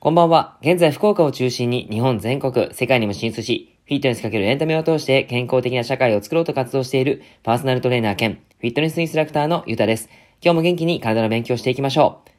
こんばんは。現在福岡を中心に日本全国、世界にも進出し、フィットネスかけるエンタメを通して健康的な社会を作ろうと活動しているパーソナルトレーナー兼フィットネスインストラクターのゆたです。今日も元気に体の勉強していきましょう。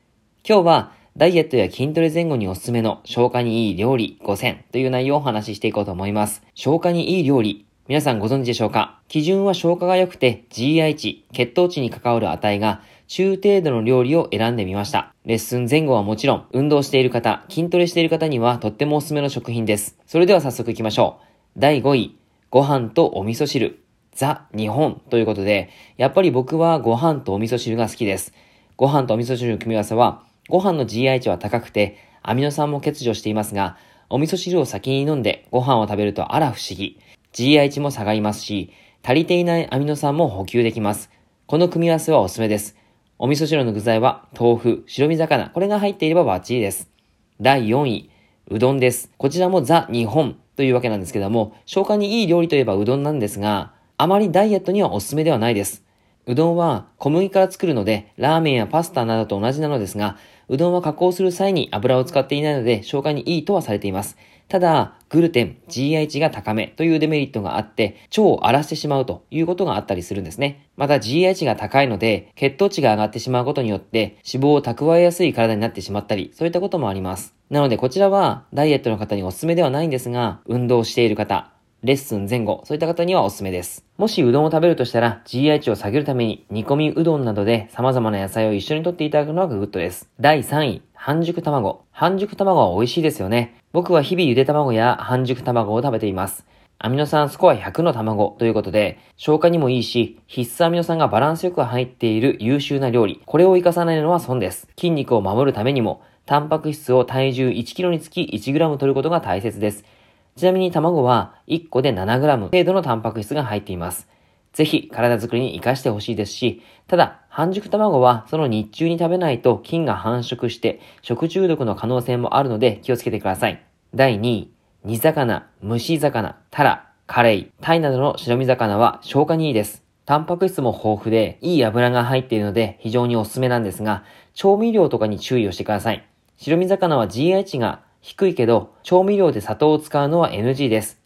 今日はダイエットや筋トレ前後におすすめの消化にいい料理5選という内容をお話ししていこうと思います。消化にいい料理。皆さんご存知でしょうか？基準は消化が良くて GI 値、血糖値に関わる値が中程度の料理を選んでみました。レッスン前後はもちろん、運動している方、筋トレしている方にはとってもおすすめの食品です。それでは早速行きましょう。第5位、ご飯とお味噌汁。ザ・日本ということで、やっぱり僕はご飯とお味噌汁が好きです。ご飯とお味噌汁の組み合わせは、ご飯の GI 値は高くて、アミノ酸も欠如していますが、お味噌汁を先に飲んでご飯を食べるとあら不思議。GI 値も下がりますし、足りていないアミノ酸も補給できます。この組み合わせはおすすめです。お味噌汁の具材は豆腐、白身魚、これが入っていればバッチリです。第4位、うどんです。こちらもザ・日本というわけなんですけども、消化にいい料理といえばうどんなんですが、あまりダイエットにはおすすめではないです。うどんは小麦から作るので、ラーメンやパスタなどと同じなのですが、うどんは加工する際に油を使っていないので消化にいいとはされています。ただ、グルテン、GI 値が高めというデメリットがあって、腸を荒らしてしまうということがあったりするんですね。また GI 値が高いので、血糖値が上がってしまうことによって、脂肪を蓄えやすい体になってしまったり、そういったこともあります。なのでこちらは、ダイエットの方におすすめではないんですが、運動している方、レッスン前後、そういった方にはおすすめです。もしうどんを食べるとしたら、GI 値を下げるために、煮込みうどんなどで様々な野菜を一緒に取っていただくのがグッドです。第3位、半熟卵。半熟卵は美味しいですよね。僕は日々ゆで卵や半熟卵を食べています。アミノ酸スコア100の卵ということで、消化にもいいし、必須アミノ酸がバランスよく入っている優秀な料理。これを活かさないのは損です。筋肉を守るためにも、タンパク質を体重 1kg につき 1g 取ることが大切です。ちなみに卵は1個で 7g 程度のタンパク質が入っています。ぜひ体作りに活かしてほしいですし、ただ、半熟卵はその日中に食べないと菌が繁殖して食中毒の可能性もあるので気をつけてください。第2位、煮魚、蒸し魚、タラ、カレイ、タイなどの白身魚は消化にいいです。タンパク質も豊富で、いい油が入っているので非常におすすめなんですが、調味料とかに注意をしてください。白身魚は GI 値が低いけど、調味料で砂糖を使うのは NG です。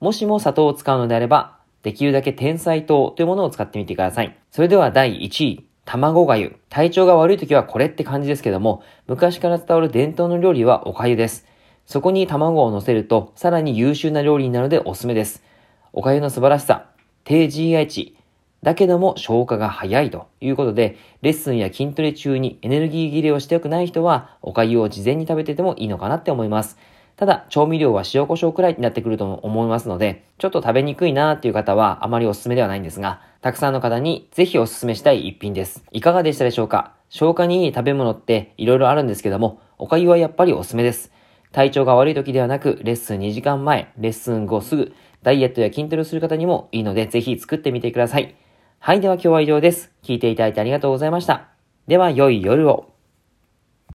もしも砂糖を使うのであれば、できるだけ天才糖というものを使ってみてください。それでは第1位、卵がゆ。体調が悪い時はこれって感じですけども、昔から伝わる伝統の料理はおかゆです。そこに卵を乗せると、さらに優秀な料理になるのでおすすめです。おかゆの素晴らしさ、低 GI 値、だけども消化が早いということで、レッスンや筋トレ中にエネルギー切れをしておくない人は、お粥を事前に食べててもいいのかなって思います。ただ、調味料は塩胡椒くらいになってくると思いますので、ちょっと食べにくいなーっていう方はあまりおすすめではないんですが、たくさんの方にぜひおすすめしたい一品です。いかがでしたでしょうか？消化にいい食べ物って色々あるんですけども、お粥はやっぱりおすすめです。体調が悪い時ではなく、レッスン2時間前、レッスン後すぐ、ダイエットや筋トレをする方にもいいので、ぜひ作ってみてください。はい、では今日は以上です。聞いていただいてありがとうございました。では、良い夜を。